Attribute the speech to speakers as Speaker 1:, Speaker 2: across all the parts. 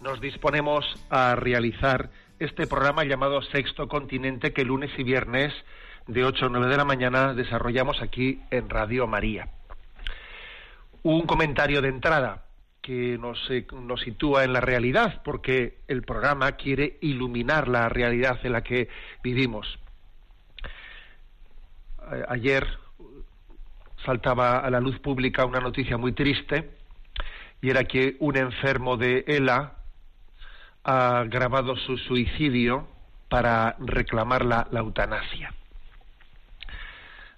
Speaker 1: nos disponemos a realizar este programa llamado Sexto Continente que lunes y viernes de 8 a 9 de la mañana desarrollamos aquí en Radio María. Un comentario de entrada que nos, eh, nos sitúa en la realidad, porque el programa quiere iluminar la realidad en la que vivimos. Ayer saltaba a la luz pública una noticia muy triste y era que un enfermo de ELA ha grabado su suicidio para reclamar la, la eutanasia.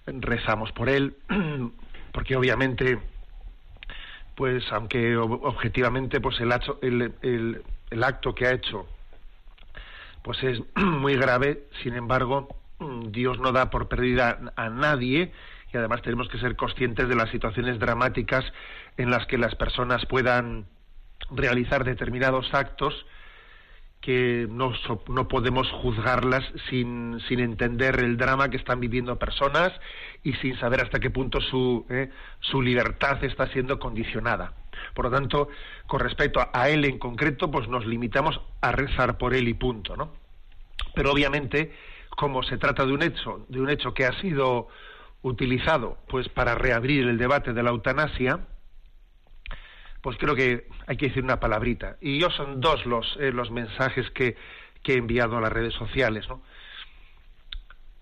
Speaker 1: Rezamos por él porque obviamente pues aunque ob- objetivamente pues el, hacho- el- el- el acto que ha hecho pues es muy grave, sin embargo, Dios no da por perdida a nadie y además tenemos que ser conscientes de las situaciones dramáticas en las que las personas puedan realizar determinados actos que no, no podemos juzgarlas sin, sin entender el drama que están viviendo personas y sin saber hasta qué punto su, eh, su libertad está siendo condicionada. Por lo tanto, con respecto a él en concreto, pues nos limitamos a rezar por él y punto, ¿no? Pero obviamente, como se trata de un hecho, de un hecho que ha sido utilizado pues para reabrir el debate de la eutanasia, pues creo que hay que decir una palabrita. Y yo son dos los, eh, los mensajes que, que he enviado a las redes sociales. ¿no?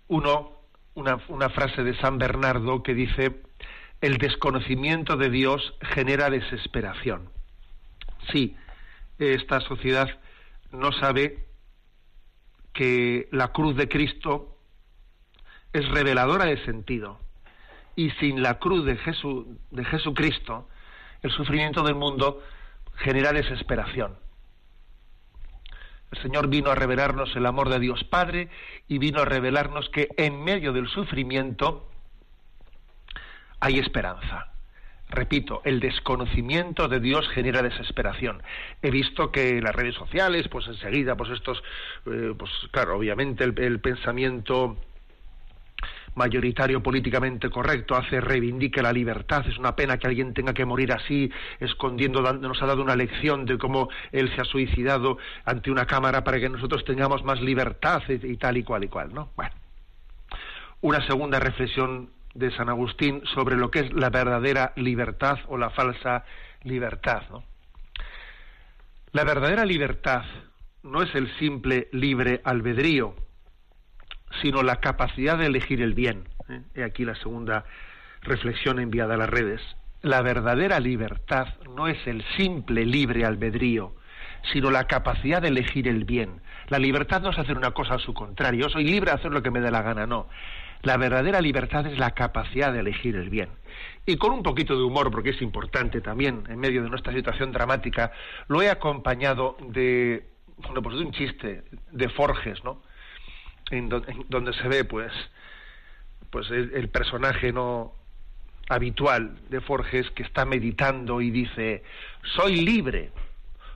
Speaker 1: Uno, una, una frase de San Bernardo que dice, el desconocimiento de Dios genera desesperación. Sí, esta sociedad no sabe que la cruz de Cristo es reveladora de sentido. Y sin la cruz de, Jesu- de Jesucristo, el sufrimiento del mundo genera desesperación. El Señor vino a revelarnos el amor de Dios Padre y vino a revelarnos que en medio del sufrimiento hay esperanza. Repito, el desconocimiento de Dios genera desesperación. He visto que las redes sociales, pues enseguida, pues estos, eh, pues claro, obviamente el pensamiento mayoritario políticamente correcto hace reivindique la libertad. Es una pena que alguien tenga que morir así escondiendo nos ha dado una lección de cómo él se ha suicidado ante una cámara para que nosotros tengamos más libertad y, tal y cual y cual no bueno. Una segunda reflexión de San Agustín sobre lo que es la verdadera libertad o la falsa libertad la verdadera libertad no es el simple libre albedrío sino la capacidad de elegir el bien. ¿eh? He aquí la segunda reflexión enviada a las redes. La verdadera libertad no es el simple libre albedrío, sino la capacidad de elegir el bien. La libertad no es hacer una cosa a su contrario. Soy libre de hacer lo que me dé la gana, no. La verdadera libertad es la capacidad de elegir el bien. Y con un poquito de humor, porque es importante también, en medio de nuestra situación dramática, lo he acompañado de, bueno, pues de un chiste de Forges, ¿no? En, do- en donde se ve pues pues el, el personaje no habitual de Forges que está meditando y dice soy libre.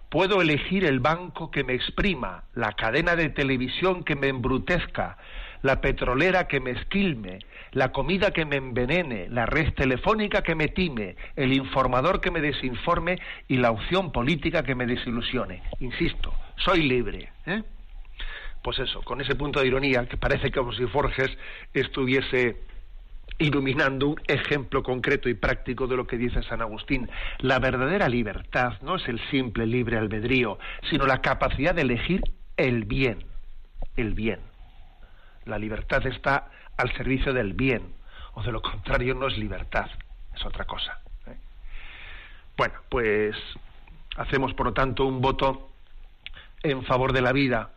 Speaker 1: Puedo elegir el banco que me exprima la cadena de televisión que me embrutezca la petrolera que me esquilme la comida que me envenene la red telefónica que me time el informador que me desinforme y la opción política que me desilusione insisto soy libre ¿eh? Pues eso, con ese punto de ironía, que parece como si Forges estuviese iluminando un ejemplo concreto y práctico de lo que dice San Agustín. La verdadera libertad no es el simple libre albedrío, sino la capacidad de elegir el bien. el bien. La libertad está al servicio del bien, o de lo contrario no es libertad, es otra cosa. ¿eh? Bueno, pues hacemos por lo tanto un voto en favor de la vida,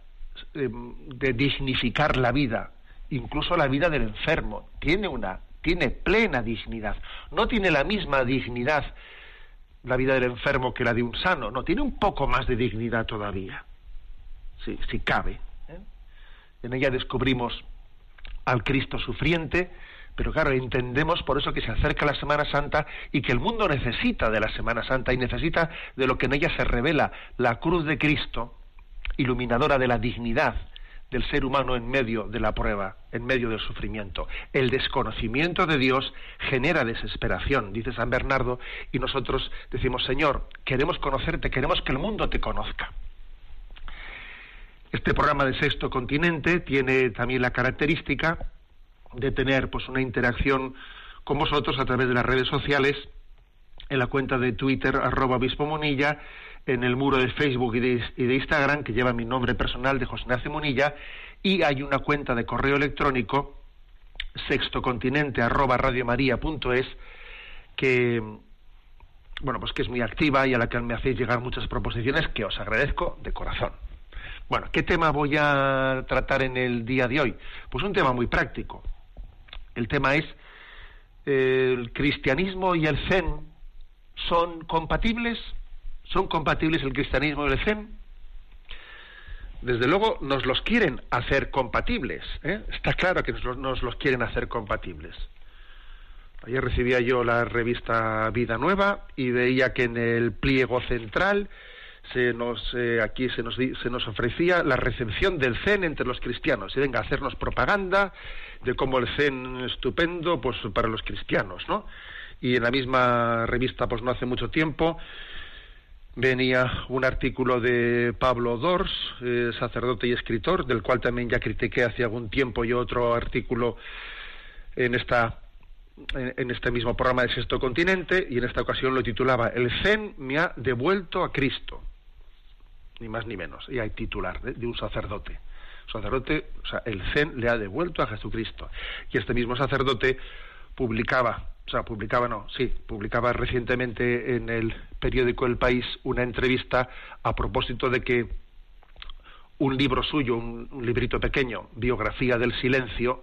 Speaker 1: de dignificar la vida, incluso la vida del enfermo. Tiene una, tiene plena dignidad. No tiene la misma dignidad la vida del enfermo que la de un sano. No, tiene un poco más de dignidad todavía. Si, si cabe. ¿eh? En ella descubrimos al Cristo sufriente, pero claro, entendemos por eso que se acerca la Semana Santa y que el mundo necesita de la Semana Santa y necesita de lo que en ella se revela, la cruz de Cristo, iluminadora de la dignidad del ser humano en medio de la prueba, en medio del sufrimiento. El desconocimiento de Dios genera desesperación, dice San Bernardo, y nosotros decimos, Señor, queremos conocerte, queremos que el mundo te conozca. Este programa de Sexto Continente tiene también la característica de tener pues una interacción con vosotros a través de las redes sociales, en la cuenta de Twitter, arroba obispo Monilla, en el muro de Facebook y de, Instagram, que lleva mi nombre personal de José Ignacio Monilla, y hay una cuenta de correo electrónico, sextocontinente arroba radiomaria.es, que bueno, pues que es muy activa y a la que me hacéis llegar muchas proposiciones que os agradezco de corazón. Bueno, ¿qué tema voy a tratar en el día de hoy? Pues un tema muy práctico. El tema es el cristianismo y el zen son compatibles ¿Son compatibles el cristianismo y el zen? Desde luego nos los quieren hacer compatibles. ¿eh? Está claro que nos los, quieren hacer compatibles. Ayer recibía yo la revista Vida Nueva y veía que en el pliego central se nos eh, aquí se nos se nos ofrecía la recepción del zen entre los cristianos y venga a hacernos propaganda de cómo el zen es estupendo pues para los cristianos no y en la misma revista pues no hace mucho tiempo venía un artículo de Pablo Dors, eh, sacerdote y escritor, del cual también ya critiqué hace algún tiempo y otro artículo en esta en este mismo programa de Sexto Continente y en esta ocasión lo titulaba El Zen me ha devuelto a Cristo, ni más ni menos, y hay titular de, de un sacerdote. Sacerdote, o sea, el Zen le ha devuelto a Jesucristo. Y este mismo sacerdote publicaba o sea, publicaba, no, sí, publicaba recientemente en el periódico El País una entrevista a propósito de que un libro suyo, un, librito pequeño, Biografía del Silencio,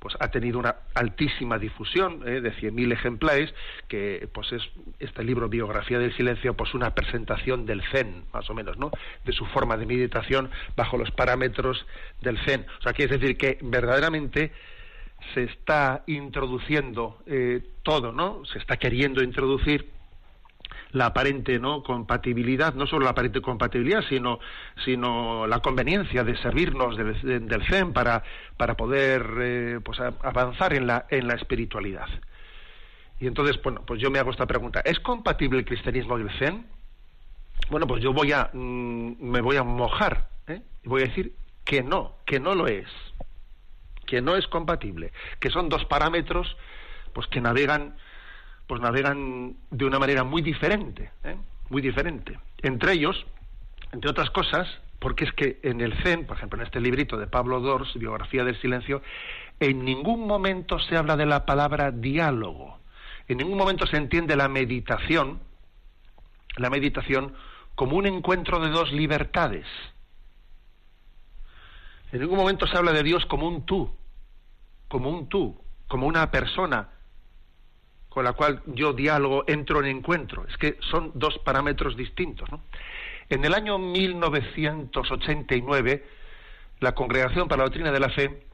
Speaker 1: pues ha tenido una altísima difusión ¿eh? de 100.000 ejemplares, que pues es este libro Biografía del Silencio, pues una presentación del Zen, más o menos, ¿no? De su forma de meditación bajo los parámetros del Zen. O sea, quiere decir que verdaderamente se está introduciendo eh, todo, ¿no? Se está queriendo introducir la aparente no compatibilidad, no solo la aparente compatibilidad, sino, sino la conveniencia de servirnos del, del Zen para, para poder eh, pues avanzar en la, en la espiritualidad. Y entonces, bueno, pues yo me hago esta pregunta, ¿es compatible el cristianismo y el Zen? Bueno, pues yo voy a, mm, me voy a mojar, ¿eh? y voy a decir que no, que no lo es que no es compatible, que son dos parámetros pues que navegan pues navegan de una manera muy diferente, ¿eh? muy diferente. Entre ellos, entre otras cosas, porque es que en el Zen, por ejemplo, en este librito de Pablo Dors, Biografía del Silencio, en ningún momento se habla de la palabra diálogo. En ningún momento se entiende la meditación, la meditación como un encuentro de dos libertades. En ningún momento se habla de Dios como un tú, como un tú, como una persona con la cual yo diálogo, entro en encuentro. Es que son dos parámetros distintos. En el año 1989, la Congregación para la Doctrina de la Fe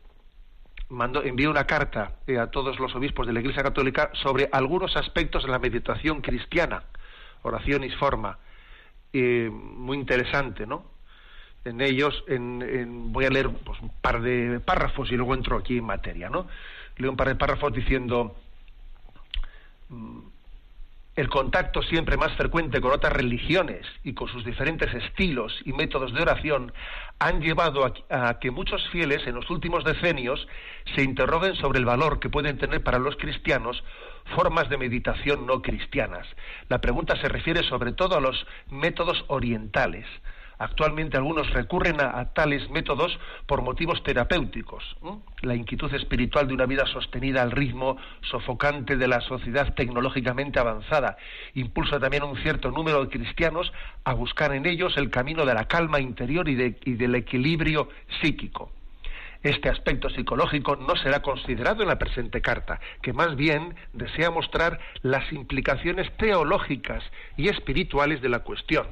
Speaker 1: mandó, envió una carta eh, a todos los obispos de la Iglesia Católica sobre algunos aspectos de la meditación cristiana, oración y forma. Eh, muy interesante, ¿no? En ellos, en, voy a leer pues, un par de párrafos y luego entro aquí en materia, ¿no? Leo un par de párrafos diciendo mm, el contacto siempre más frecuente con otras religiones y con sus diferentes estilos y métodos de oración han llevado a, a, que muchos fieles en los últimos decenios se interroguen sobre el valor que pueden tener para los cristianos formas de meditación no cristianas. La pregunta se refiere sobre todo a los métodos orientales, Actualmente algunos recurren a, tales métodos por motivos terapéuticos. La inquietud espiritual de una vida sostenida al ritmo sofocante de la sociedad tecnológicamente avanzada impulsa también a un cierto número de cristianos a buscar en ellos el camino de la calma interior y del equilibrio psíquico este aspecto psicológico no será considerado en la presente carta, que más bien desea mostrar las implicaciones teológicas y espirituales de la cuestión.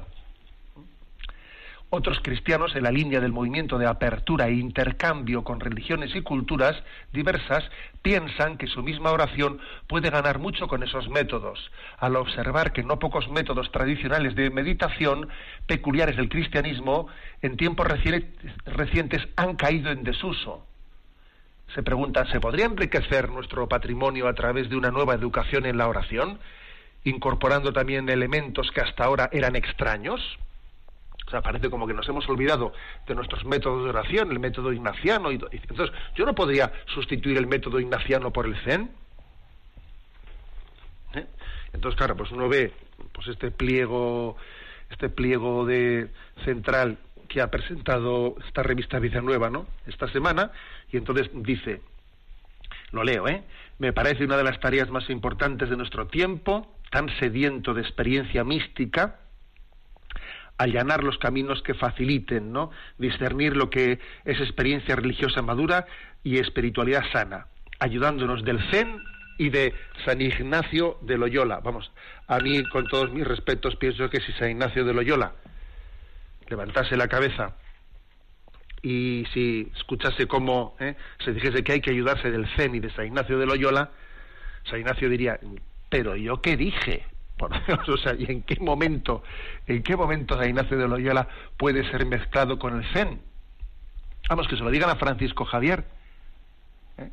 Speaker 1: Otros cristianos, en la línea del movimiento de apertura e intercambio con religiones y culturas diversas, piensan que su misma oración puede ganar mucho con esos métodos, al observar que no pocos métodos tradicionales de meditación, peculiares del cristianismo, en tiempos recientes han caído en desuso. Se preguntan, ¿se podría enriquecer nuestro patrimonio a través de una nueva educación en la oración, incorporando también elementos que hasta ahora eran extraños? O sea, parece como que nos hemos olvidado de nuestros métodos de oración, el método ignaciano. Y, entonces, yo no podría sustituir el método ignaciano por el zen. ¿Eh? Entonces, claro, pues uno ve pues este pliego, este pliego de central que ha presentado esta revista Vida Nueva, ¿no? Esta semana, y entonces dice, lo leo, ¿eh? Me parece una de las tareas más importantes de nuestro tiempo, tan sediento de experiencia mística, allanar los caminos que faciliten, ¿no? Discernir lo que es experiencia religiosa madura y espiritualidad sana, ayudándonos del Zen y de San Ignacio de Loyola. Vamos, a mí, con todos mis respetos, pienso que si San Ignacio de Loyola levantase la cabeza y si escuchase cómo ¿eh? se dijese que hay que ayudarse del Zen y de San Ignacio de Loyola, San Ignacio diría, pero yo qué dije, o sea, ¿y en qué momento, en qué momento San Ignacio de Loyola puede ser mezclado con el Zen? Vamos, que se lo digan a Francisco Javier, ¿eh?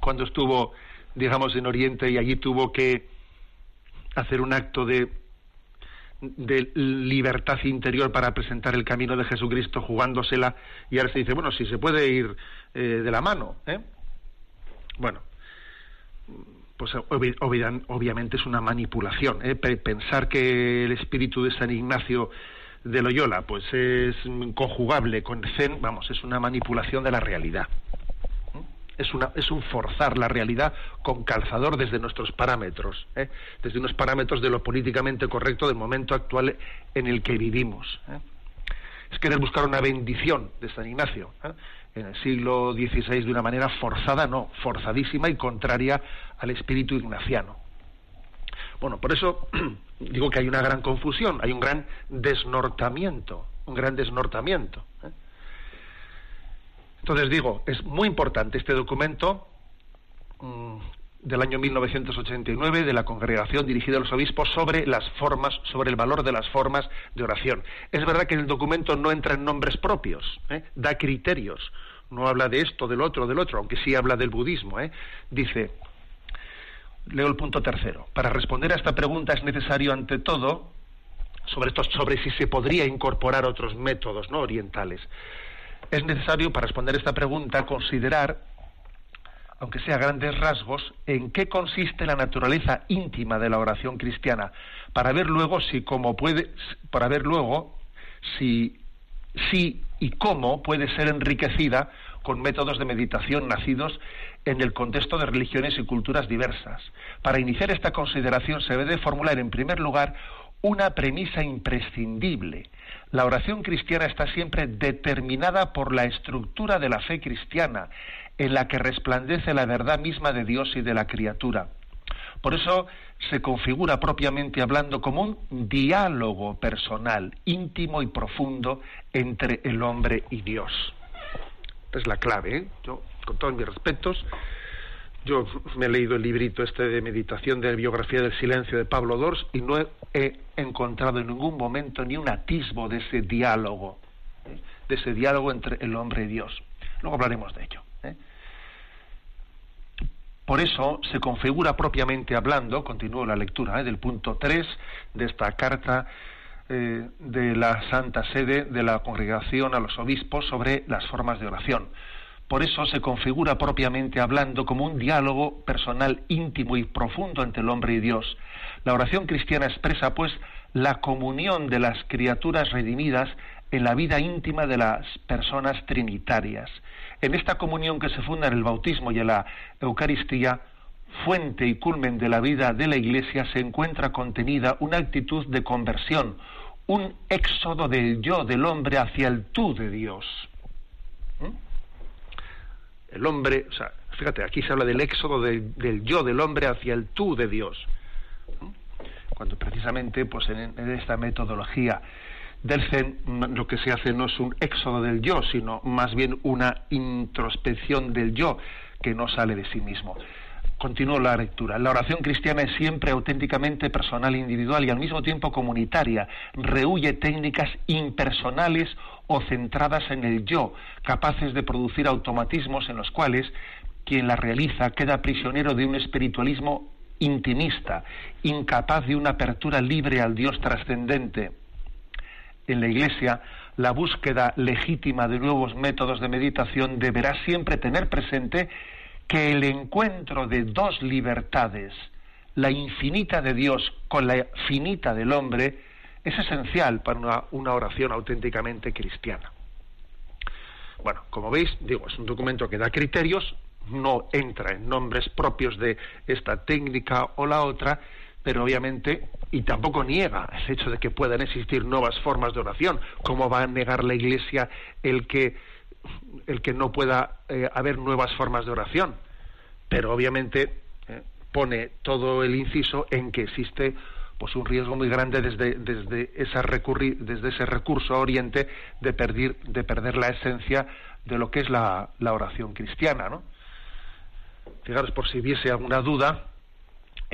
Speaker 1: cuando estuvo, digamos, en Oriente y allí tuvo que hacer un acto de, de libertad interior para presentar el camino de Jesucristo jugándosela y ahora se dice, bueno, si se puede ir eh, de la mano, ¿eh? Bueno, pues obviamente es una manipulación. ¿eh? Pensar que el espíritu de San Ignacio de Loyola pues es conjugable con Zen, vamos, es una manipulación de la realidad. ¿eh? Es, un forzar la realidad con calzador desde nuestros parámetros, ¿eh? desde unos parámetros de lo políticamente correcto del momento actual en el que vivimos. Es querer buscar una bendición de San Ignacio en el siglo XVI de una manera forzada, no, forzadísima y contraria al espíritu ignaciano. Bueno, por eso digo que hay una gran confusión, hay un gran desnortamiento, un gran desnortamiento. ¿eh? Entonces digo, es muy importante este documento mm, del año 1989 de la congregación dirigida a los obispos sobre las formas, sobre el valor de las formas de oración. Es verdad que el documento no entra en nombres propios, ¿eh? da criterios, no habla de esto, del otro, del otro, aunque sí habla del budismo. ¿eh? Dice, leo el punto tercero, para responder a esta pregunta es necesario ante todo, sobre, esto, sobre si se podría incorporar otros métodos no orientales, es necesario para responder a esta pregunta considerar aunque sea grandes rasgos, en qué consiste la naturaleza íntima de la oración cristiana, para ver luego si cómo puede, para ver luego si, si y cómo puede ser enriquecida con métodos de meditación nacidos en el contexto de religiones y culturas diversas. Para iniciar esta consideración se debe formular en primer lugar una premisa imprescindible. La oración cristiana está siempre determinada por la estructura de la fe cristiana, en la que resplandece la verdad misma de Dios y de la criatura. Por eso se configura propiamente hablando como un diálogo personal, íntimo y profundo entre el hombre y Dios. Es la clave. ¿eh? Yo, con todos mis respetos, yo me he leído el librito este de meditación de biografía del silencio de Pablo Dors y no he, encontrado en ningún momento ni un atisbo de ese diálogo, ¿eh? de ese diálogo entre el hombre y Dios. Luego hablaremos de ello. Por eso se configura propiamente hablando, continúo la lectura ¿eh? del punto 3 de esta carta eh, de la Santa Sede de la Congregación a los Obispos sobre las formas de oración. Por eso se configura propiamente hablando como un diálogo personal íntimo y profundo entre el hombre y Dios. La oración cristiana expresa, pues, la comunión de las criaturas redimidas en la vida íntima de las personas trinitarias. En esta comunión que se funda en el bautismo y en la Eucaristía, fuente y culmen de la vida de la Iglesia, se encuentra contenida una actitud de conversión, un éxodo del yo del hombre hacia el tú de Dios. ¿Mm? El hombre, o sea, fíjate, aquí se habla del éxodo del, yo del hombre hacia el tú de Dios. ¿Mm? Cuando precisamente, pues en, en esta metodología del Zen lo que se hace no es un éxodo del yo, sino más bien una introspección del yo que no sale de sí mismo. Continúo la lectura. La oración cristiana es siempre auténticamente personal, individual y al mismo tiempo comunitaria. Rehuye técnicas impersonales o centradas en el yo, capaces de producir automatismos en los cuales quien la realiza queda prisionero de un espiritualismo intimista, incapaz de una apertura libre al Dios trascendente. En la Iglesia, la búsqueda legítima de nuevos métodos de meditación deberá siempre tener presente que el encuentro de dos libertades, la infinita de Dios con la finita del hombre, es esencial para una, oración auténticamente cristiana. Bueno, como veis, digo, es un documento que da criterios, no entra en nombres propios de esta técnica o la otra, pero obviamente, y tampoco niega el hecho de que puedan existir nuevas formas de oración. ¿Cómo va a negar la Iglesia el que el que no pueda eh, haber nuevas formas de oración, pero obviamente eh, pone todo el inciso en que existe pues un riesgo muy grande desde, desde, esa desde ese recurso a Oriente de perder, de perder la esencia de lo que es la, la oración cristiana. ¿no? Fijaros, por si hubiese alguna duda,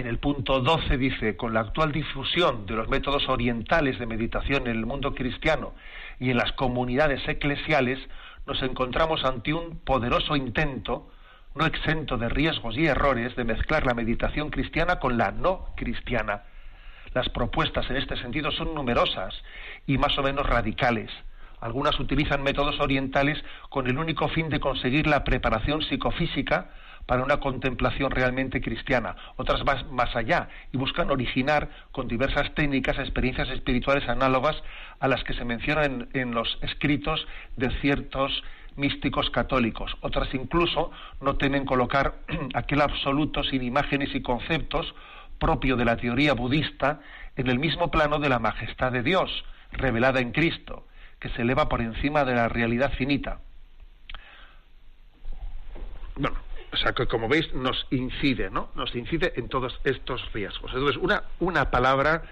Speaker 1: en el punto 12 dice, con la actual difusión de los métodos orientales de meditación en el mundo cristiano y en las comunidades eclesiales, nos encontramos ante un poderoso intento, no exento de riesgos y errores, de mezclar la meditación cristiana con la no cristiana. Las propuestas en este sentido son numerosas y más o menos radicales. Algunas utilizan métodos orientales con el único fin de conseguir la preparación psicofísica para una contemplación realmente cristiana, otras más, más allá y buscan originar con diversas técnicas experiencias espirituales análogas a las que se mencionan en, los escritos de ciertos místicos católicos. Otras incluso no temen colocar aquel absoluto sin imágenes y conceptos propio de la teoría budista en el mismo plano de la majestad de Dios, revelada en Cristo, que se eleva por encima de la realidad finita. Bueno, o sea, que como veis nos incide, ¿no? Nos incide en todos estos riesgos. Entonces, una, una palabra,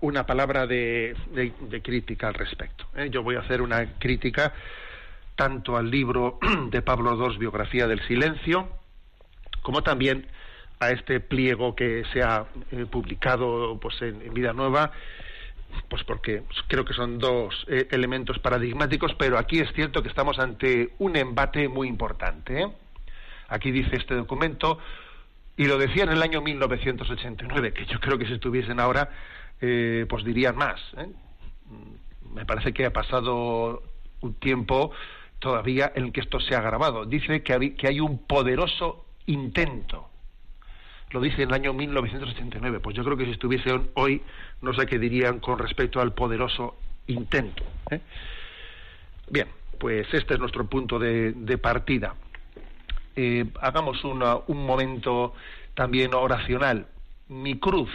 Speaker 1: una palabra de, de, crítica al respecto. ¿eh? Yo voy a hacer una crítica tanto al libro de Pablo II, Biografía del Silencio, como también a este pliego que se ha eh, publicado pues, en, Vida Nueva, pues porque creo que son dos eh, elementos paradigmáticos, pero aquí es cierto que estamos ante un embate muy importante. Aquí dice este documento, y lo decía en el año 1989, que yo creo que si estuviesen ahora, eh, pues dirían más. ¿eh? Me parece que ha pasado un tiempo todavía en que esto se ha grabado. Dice que hay, que hay un poderoso intento. Lo dice en el año 1989. Pues yo creo que si estuviesen hoy, no sé qué dirían con respecto al poderoso intento. ¿eh? Bien, pues este es nuestro punto de partida. Eh, hagamos un momento también oracional. Mi cruz,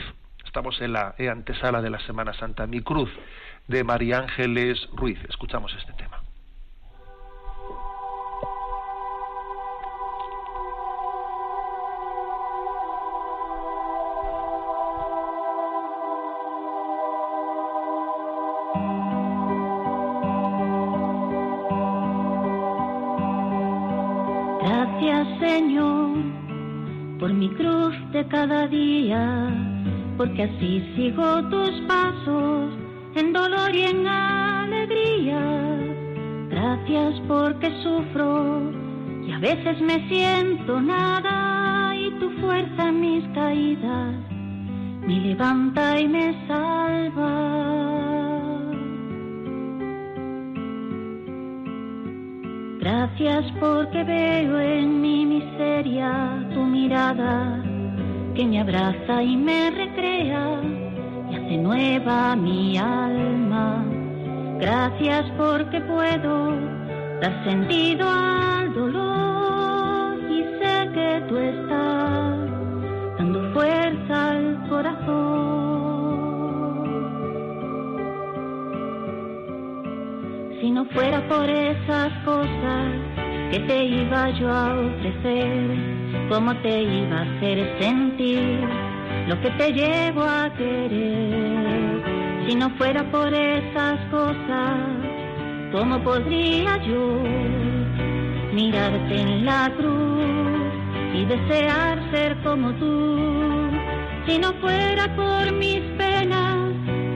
Speaker 1: estamos en la antesala de la Semana Santa, mi cruz de María Ángeles Ruiz. Escuchamos este tema.
Speaker 2: Cada día, porque así sigo tus pasos en dolor y en alegría. Gracias porque sufro y a veces me siento nada y tu fuerza en mis caídas me levanta y me salva. Gracias porque veo en mi miseria tu mirada que me abraza y me recrea y hace nueva mi alma. Gracias porque puedo dar sentido al dolor y sé que tú estás Si no fuera por esas cosas que te iba yo a ofrecer, ¿cómo te iba a hacer sentir lo que te llevo a querer? Si no fuera por esas cosas, ¿cómo podría yo mirarte en la cruz y desear ser como tú? Si no fuera por mis penas,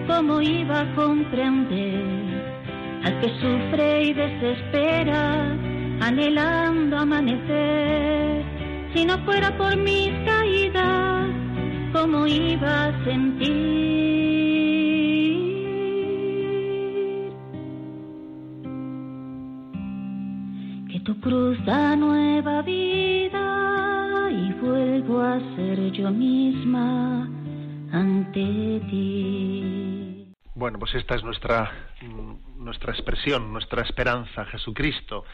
Speaker 2: ¿cómo iba a comprender? Al que sufre y desespera, anhelando amanecer. Si no fuera por mis caídas, ¿cómo iba a sentir? Que tu cruz da nueva vida y vuelvo a ser yo misma ante ti.
Speaker 1: Bueno, pues esta es nuestra nuestra expresión, nuestra esperanza. Jesucristo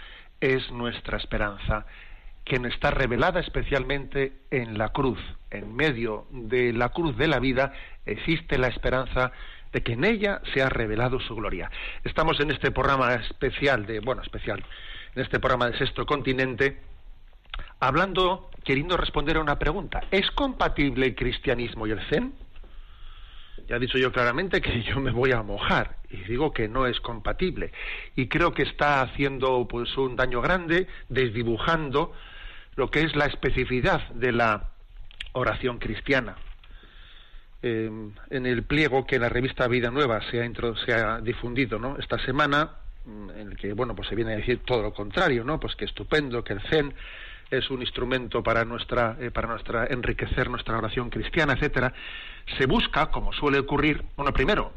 Speaker 1: es nuestra esperanza, quien está revelada especialmente en la cruz. En medio de la cruz de la vida existe la esperanza de que en ella se ha revelado su gloria. Estamos en este programa especial de, bueno, especial, en este programa de Sexto Continente, hablando, queriendo responder a una pregunta. ¿Es compatible el cristianismo y el zen? Ya he dicho yo claramente que yo me voy a mojar y digo que no es compatible. Y creo que está haciendo pues un daño grande desdibujando lo que es la especificidad de la oración cristiana. Eh, en el pliego que la revista Vida Nueva se ha, se ha difundido ¿no? esta semana, en el que bueno pues se viene a decir todo lo contrario, ¿no? Pues que estupendo, que el Zen es un instrumento para nuestra, eh, para nuestra enriquecer nuestra oración cristiana, etcétera se busca, como suele ocurrir, bueno, primero,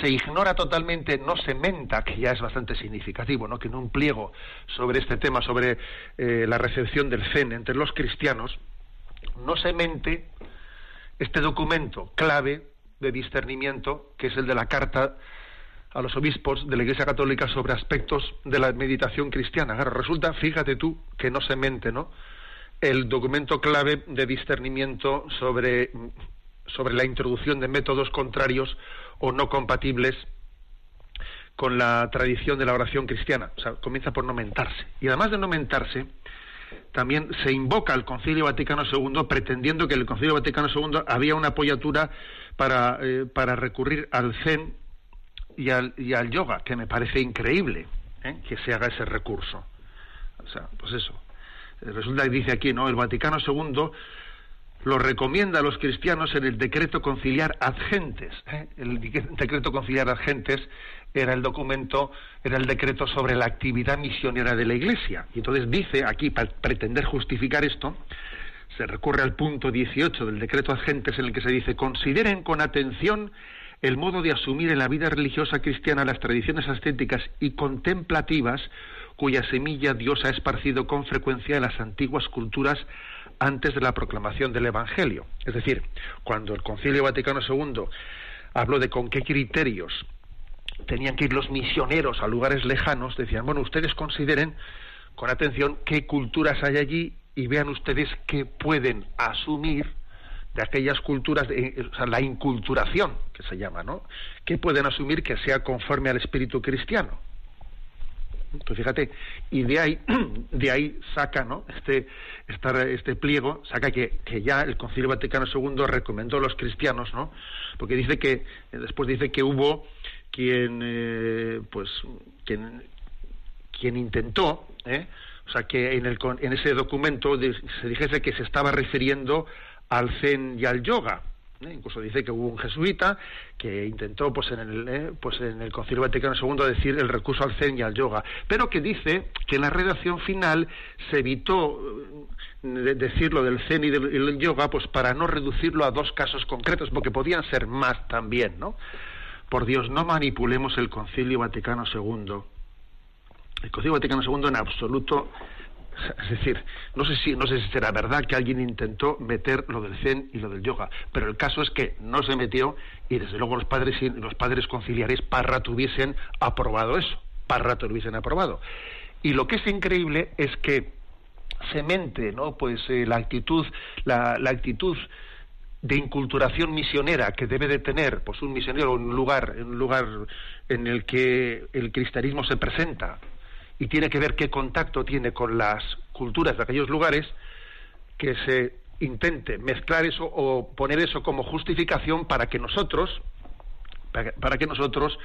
Speaker 1: se ignora totalmente, no se menta, que ya es bastante significativo, ¿no? que en un pliego sobre este tema, sobre eh, la recepción del CEN entre los cristianos, no se mente este documento clave de discernimiento, que es el de la carta a los obispos de la Iglesia Católica sobre aspectos de la meditación cristiana. resulta, fíjate tú, que no se mente, ¿no? El documento clave de discernimiento sobre sobre la introducción de métodos contrarios o no compatibles con la tradición de la oración cristiana. O sea, comienza por no mentarse. Y además de no mentarse, también se invoca al Concilio Vaticano II pretendiendo que el Concilio Vaticano II había una apoyatura para, eh, para recurrir al Zen y al, y al yoga, que me parece increíble ¿eh? que se haga ese recurso. O sea, pues eso. Resulta que dice aquí, ¿no? El Vaticano II lo recomienda a los cristianos en el decreto conciliar ad gentes. ¿eh? El decreto conciliar ad gentes era el documento, era el decreto sobre la actividad misionera de la Iglesia. Y entonces dice aquí, para pretender justificar esto, se recurre al punto 18 del decreto ad gentes en el que se dice, consideren con atención el modo de asumir en la vida religiosa cristiana las tradiciones ascéticas y contemplativas cuya semilla Dios ha esparcido con frecuencia en las antiguas culturas antes de la proclamación del Evangelio. Es decir, cuando el Concilio Vaticano II habló de con qué criterios tenían que ir los misioneros a lugares lejanos, decían, bueno, ustedes consideren con atención qué culturas hay allí y vean ustedes qué pueden asumir de aquellas culturas, de, o sea, la inculturación que se llama, ¿no? ¿Qué pueden asumir que sea conforme al espíritu cristiano? Pues fíjate, y de ahí, de ahí saca, ¿no? Este, este pliego, saca que, que, ya el Concilio Vaticano II recomendó a los cristianos, ¿no? Porque dice que, después dice que hubo quien, eh, pues, quien, quien intentó, ¿eh? O sea, que en, el, en ese documento se dijese que se estaba refiriendo al Zen y al yoga, ¿eh? incluso dice que hubo un jesuita que intentó pues en el ¿eh? pues en el Concilio Vaticano II decir el recurso al zen y al yoga pero que dice que en la redacción final se evitó eh, decirlo del zen y del, yoga pues para no reducirlo a dos casos concretos porque podían ser más también no por Dios no manipulemos el Concilio Vaticano II el Concilio Vaticano II en absoluto Es decir, no sé si no sé si será verdad que alguien intentó meter lo del zen y lo del yoga, pero el caso es que no se metió y desde luego los padres los padres conciliares para rato hubiesen aprobado eso, lo hubiesen aprobado. Y lo que es increíble es que semente, ¿no? Pues eh, la actitud la, la actitud de inculturación misionera que debe de tener pues un misionero en un lugar en un lugar en el que el cristianismo se presenta y tiene que ver qué contacto tiene con las culturas de aquellos lugares que se intente mezclar eso o poner eso como justificación para que nosotros para que nosotros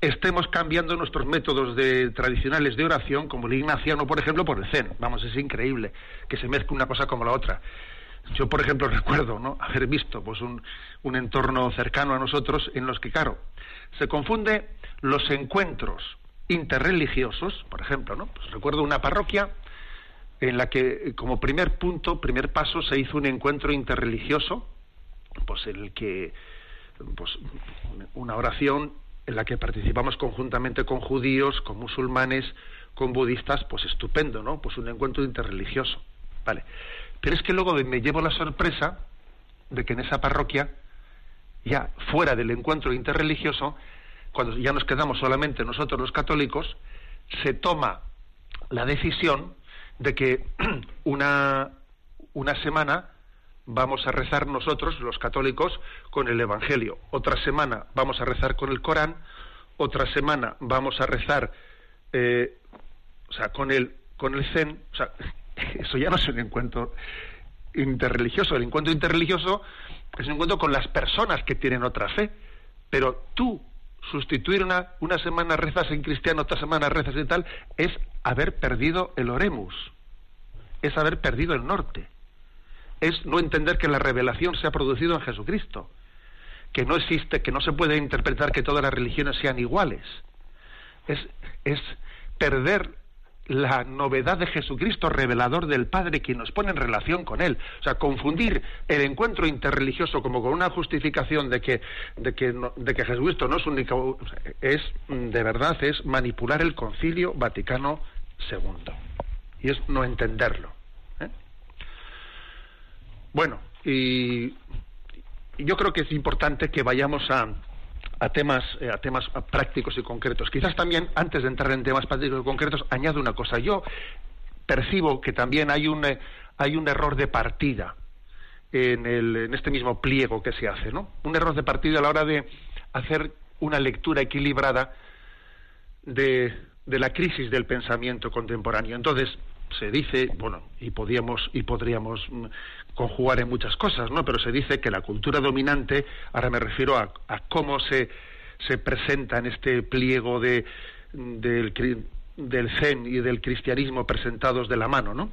Speaker 1: estemos cambiando nuestros métodos de, tradicionales de oración, como el ignaciano, por ejemplo, por el zen. Vamos, es increíble que se mezcle una cosa como la otra. Yo, por ejemplo, recuerdo ¿no? haber visto pues, un, un entorno cercano a nosotros en los que, claro, se confunde los encuentros interreligiosos, por ejemplo, ¿no? Pues recuerdo una parroquia en la que como primer punto, primer paso, se hizo un encuentro interreligioso, pues en el que pues, una oración en la que participamos conjuntamente con judíos, con musulmanes, con budistas, pues estupendo, ¿no? Pues un encuentro interreligioso, ¿vale? Pero es que luego me llevo la sorpresa de que en esa parroquia, ya fuera del encuentro interreligioso, cuando ya nos quedamos solamente nosotros los católicos, se toma la decisión de que una, una semana vamos a rezar nosotros, los católicos, con el Evangelio. Otra semana vamos a rezar con el Corán. Otra semana vamos a rezar, eh, o sea, con el, con el Zen. O sea, eso ya no es un encuentro interreligioso. El encuentro interreligioso es un encuentro con las personas que tienen otra fe. Pero tú sustituir una, una semana rezas en cristiano, otra semana rezas en tal, es haber perdido el oremus, es haber perdido el norte es no entender que la revelación se ha producido en Jesucristo, que no existe, que no se puede interpretar que todas las religiones sean iguales. Es, es perder la novedad de Jesucristo, revelador del Padre, quien nos pone en relación con Él. O sea, confundir el encuentro interreligioso como con una justificación de que, de que, de que Jesucristo no es único, es, de verdad, es manipular el concilio Vaticano II. Y es no entenderlo. Bueno, y yo creo que es importante que vayamos a, a temas, eh, a temas prácticos y concretos. Quizás también, antes de entrar en temas prácticos y concretos, añado una cosa. Yo percibo que también hay un, eh, hay un error de partida en, el, en este mismo pliego que se hace, ¿no? Un error de partida a la hora de hacer una lectura equilibrada de, de la crisis del pensamiento contemporáneo. Entonces, se dice, bueno, y podíamos y podríamos mm, conjugar en muchas cosas, ¿no? Pero se dice que la cultura dominante, ahora me refiero a, cómo se, se presenta en este pliego de, del, del zen y del cristianismo presentados de la mano, ¿no?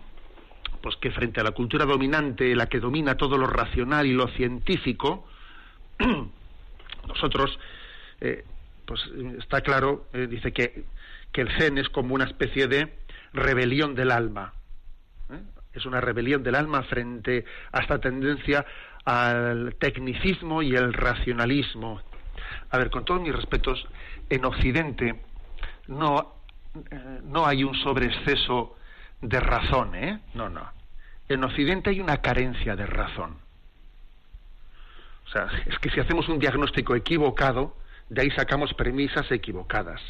Speaker 1: Pues que frente a la cultura dominante, la que domina todo lo racional y lo científico, nosotros, eh, pues está claro, eh, dice que, que el zen es como una especie de rebelión del alma. ¿eh? Es una rebelión del alma frente a esta tendencia al tecnicismo y el racionalismo. A ver, con todos mis respetos, en Occidente no, eh, no hay un sobreexceso de razón, ¿eh? No, no. En Occidente hay una carencia de razón. O sea, es que si hacemos un diagnóstico equivocado, de ahí sacamos premisas equivocadas.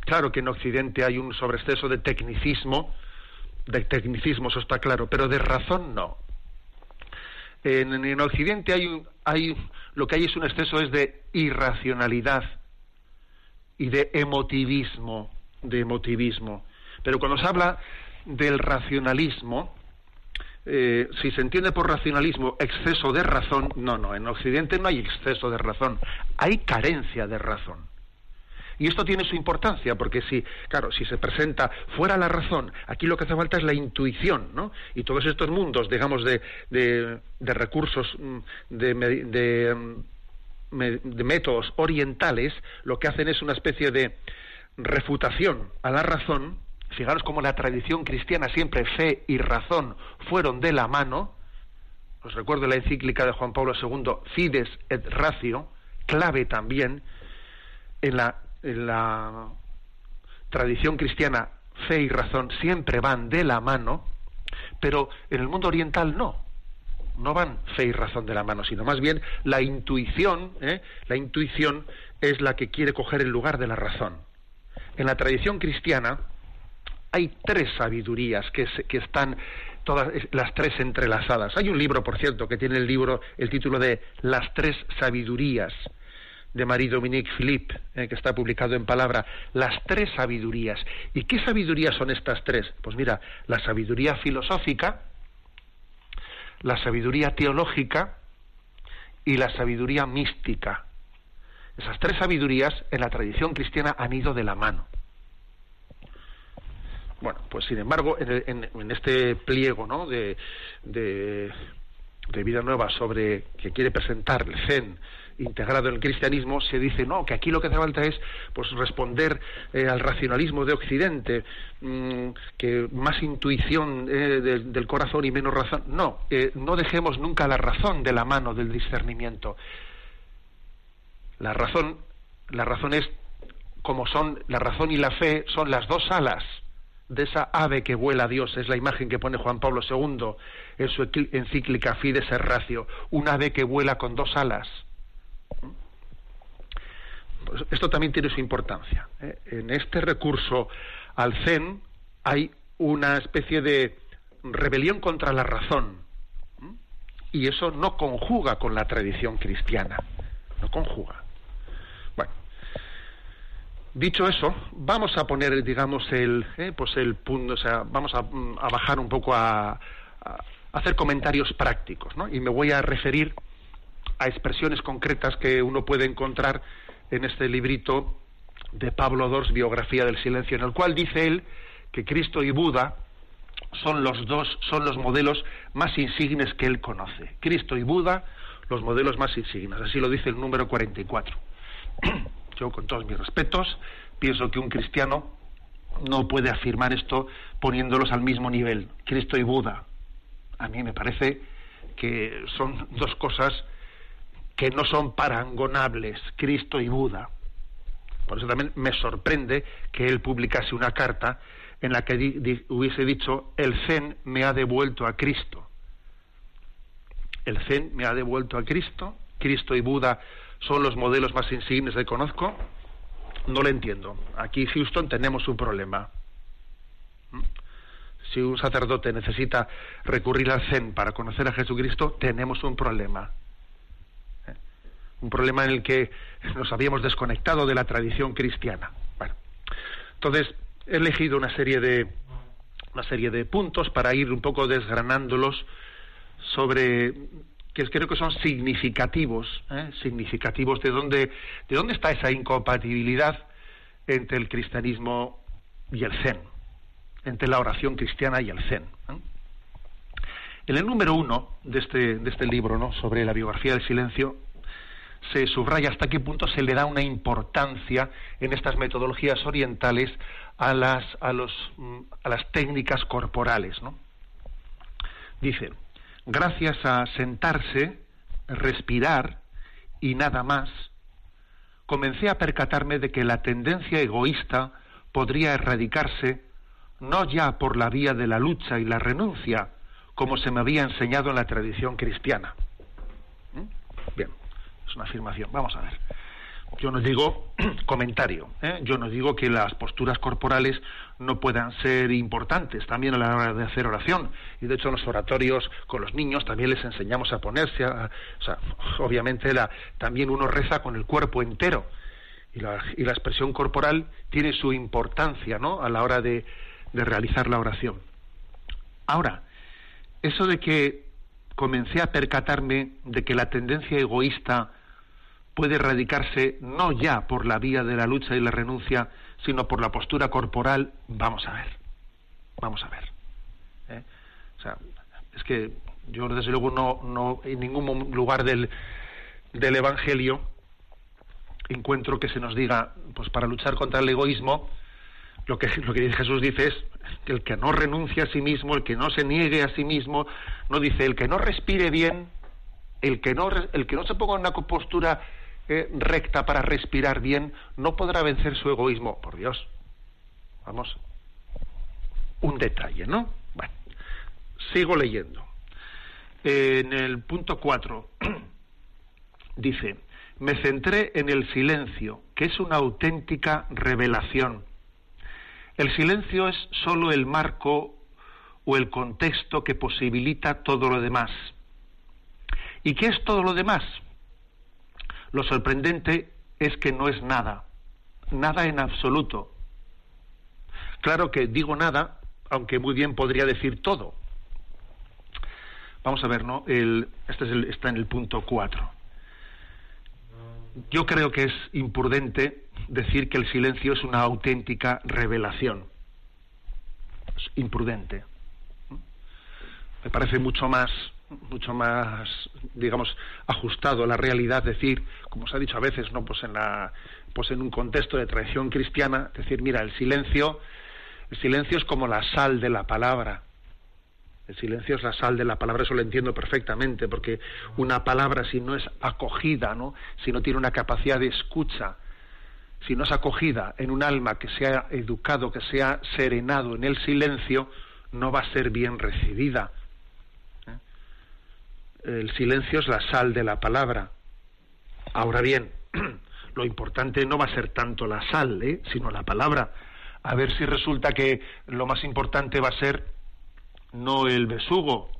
Speaker 1: Claro que en Occidente hay un sobreexceso de tecnicismo, de tecnicismo, eso está claro, pero de razón no. En, Occidente hay, hay, lo que hay es un exceso es de irracionalidad y de emotivismo, de emotivismo. Pero cuando se habla del racionalismo, eh, si se entiende por racionalismo exceso de razón, no, no, en Occidente no hay exceso de razón, hay carencia de razón. Y esto tiene su importancia, porque si, claro, si se presenta fuera la razón, aquí lo que hace falta es la intuición, ¿no? Y todos estos mundos, digamos, de, de, recursos, mm, de, de, mm, de métodos orientales, lo que hacen es una especie de refutación a la razón. Fijaros cómo la tradición cristiana siempre fe y razón fueron de la mano. Os recuerdo la encíclica de Juan Pablo II, Fides et Ratio, clave también en la la tradición cristiana fe y razón siempre van de la mano, pero en el mundo oriental no. No van fe y razón de la mano, sino más bien la intuición, ¿eh? la intuición es la que quiere coger el lugar de la razón. En la tradición cristiana hay tres sabidurías que, que están todas las tres entrelazadas. Hay un libro, por cierto, que tiene el libro el título de Las tres sabidurías de Marie-Dominique Philippe, eh, que está publicado en palabra, las tres sabidurías. ¿Y qué sabidurías son estas tres? Pues mira, la sabiduría filosófica, la sabiduría teológica y la sabiduría mística. Esas tres sabidurías en la tradición cristiana han ido de la mano. Bueno, pues sin embargo, en, este pliego ¿no? de, de, vida nueva sobre que quiere presentar el Zen integrado en el cristianismo, se dice no, que aquí lo que hace falta es pues responder eh, al racionalismo de Occidente, mm, que más intuición eh, del corazón y menos razón. No, eh, no dejemos nunca la razón de la mano del discernimiento. La razón, la razón es como son la razón y la fe son las dos alas de esa ave que vuela a Dios, es la imagen que pone Juan Pablo II en su encíclica Fides Ratio, un ave que vuela con dos alas. Pues esto también tiene su importancia. ¿eh? En este recurso al Zen hay una especie de rebelión contra la razón. Y eso no conjuga con la tradición cristiana. No conjuga. Dicho eso, vamos a poner, digamos, el, eh, pues el punto, o sea, vamos a, bajar un poco a, hacer comentarios prácticos, ¿no? Y me voy a referir a expresiones concretas que uno puede encontrar en este librito de Pablo Dors, Biografía del Silencio, en el cual dice él que Cristo y Buda son los dos, son los modelos más insignes que él conoce. Cristo y Buda, los modelos más insignes. Así lo dice el número 44. Yo, con todos mis respetos, pienso que un cristiano no puede afirmar esto poniéndolos al mismo nivel, Cristo y Buda. A mí me parece que son dos cosas que no son parangonables, Cristo y Buda. Por eso también me sorprende que él publicase una carta en la que hubiese dicho, el Zen me ha devuelto a Cristo. El Zen me ha devuelto a Cristo, Cristo y Buda son los modelos más insignes que conozco, no lo entiendo. Aquí, Houston, tenemos un problema. ¿Mm? Si un sacerdote necesita recurrir al Zen para conocer a Jesucristo, tenemos un problema. Un problema en el que nos habíamos desconectado de la tradición cristiana. Bueno, entonces he elegido una serie de una serie de puntos para ir un poco desgranándolos sobre que creo que son significativos, ¿eh? significativos de dónde, de dónde está esa incompatibilidad entre el cristianismo y el zen, entre la oración cristiana y el zen. ¿eh? En el número uno de este, de este libro, ¿no? sobre la biografía del silencio, se subraya hasta qué punto se le da una importancia en estas metodologías orientales a las, a los, a las técnicas corporales. ¿no? Dice, gracias a sentarse, respirar y nada más, comencé a percatarme de que la tendencia egoísta podría erradicarse no ya por la vía de la lucha y la renuncia, como se me había enseñado en la tradición cristiana. ¿Mm? Es una afirmación. Vamos a ver. Yo no digo comentario, ¿eh? yo no digo que las posturas corporales no puedan ser importantes también a la hora de hacer oración. Y de hecho en los oratorios con los niños también les enseñamos a ponerse, a, o sea, obviamente también uno reza con el cuerpo entero. Y la, y la expresión corporal tiene su importancia ¿no? a la hora de, de realizar la oración. Ahora, eso de que comencé a percatarme de que la tendencia egoísta puede erradicarse no ya por la vía de la lucha y la renuncia, sino por la postura corporal, vamos a ver. Vamos a ver. ¿eh? O sea, es que yo desde luego no, no en ningún lugar del, del Evangelio encuentro que se nos diga, pues para luchar contra el egoísmo, lo que, lo que Jesús dice es que el que no renuncie a sí mismo, el que no se niegue a sí mismo, no dice el que no respire bien, el que no, el que no se ponga en una postura recta para respirar bien, no podrá vencer su egoísmo. Por Dios. Vamos. un detalle, ¿no? Bueno, sigo leyendo. En el punto 4 dice, me centré en el silencio, que es una auténtica revelación. El silencio es sólo el marco o el contexto que posibilita todo lo demás. ¿Y qué es todo lo demás? Lo sorprendente es que no es nada, nada en absoluto. Claro que digo nada, aunque muy bien podría decir todo. Vamos a ver, ¿no? Este es el, está en el punto 4 yo creo que es imprudente decir que el silencio es una auténtica revelación. Es imprudente. Me parece mucho más, mucho más, digamos, ajustado a la realidad decir, como se ha dicho a veces, no, pues en la, pues en un contexto de tradición cristiana, decir, mira, el silencio, el silencio es como la sal de la palabra. El silencio es la sal de la palabra, eso lo entiendo perfectamente, porque una palabra si no es acogida, ¿no? si no tiene una capacidad de escucha, si no es acogida en un alma que sea educado, que sea serenado en el silencio, no va a ser bien recibida. El silencio es la sal de la palabra. Ahora bien, lo importante no va a ser tanto la sal, ¿eh? sino la palabra. A ver si resulta que lo más importante va a ser no el besugo,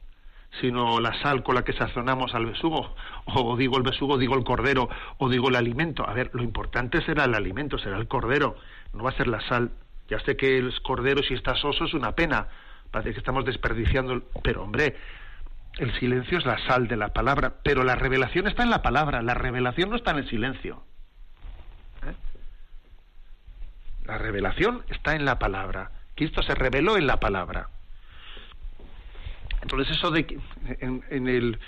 Speaker 1: sino la sal con la que sazonamos al besugo, o digo el besugo, digo el cordero, o digo el alimento. A ver, lo importante será el alimento, será el cordero, no va a ser la sal. Ya sé que el cordero, si está soso, es una pena, parece que estamos desperdiciando, pero hombre, el silencio es la sal de la palabra, pero la revelación está en la palabra, la revelación no está en el silencio. ¿Eh? La revelación está en la palabra. Cristo se reveló en la palabra. Entonces eso de que en, el,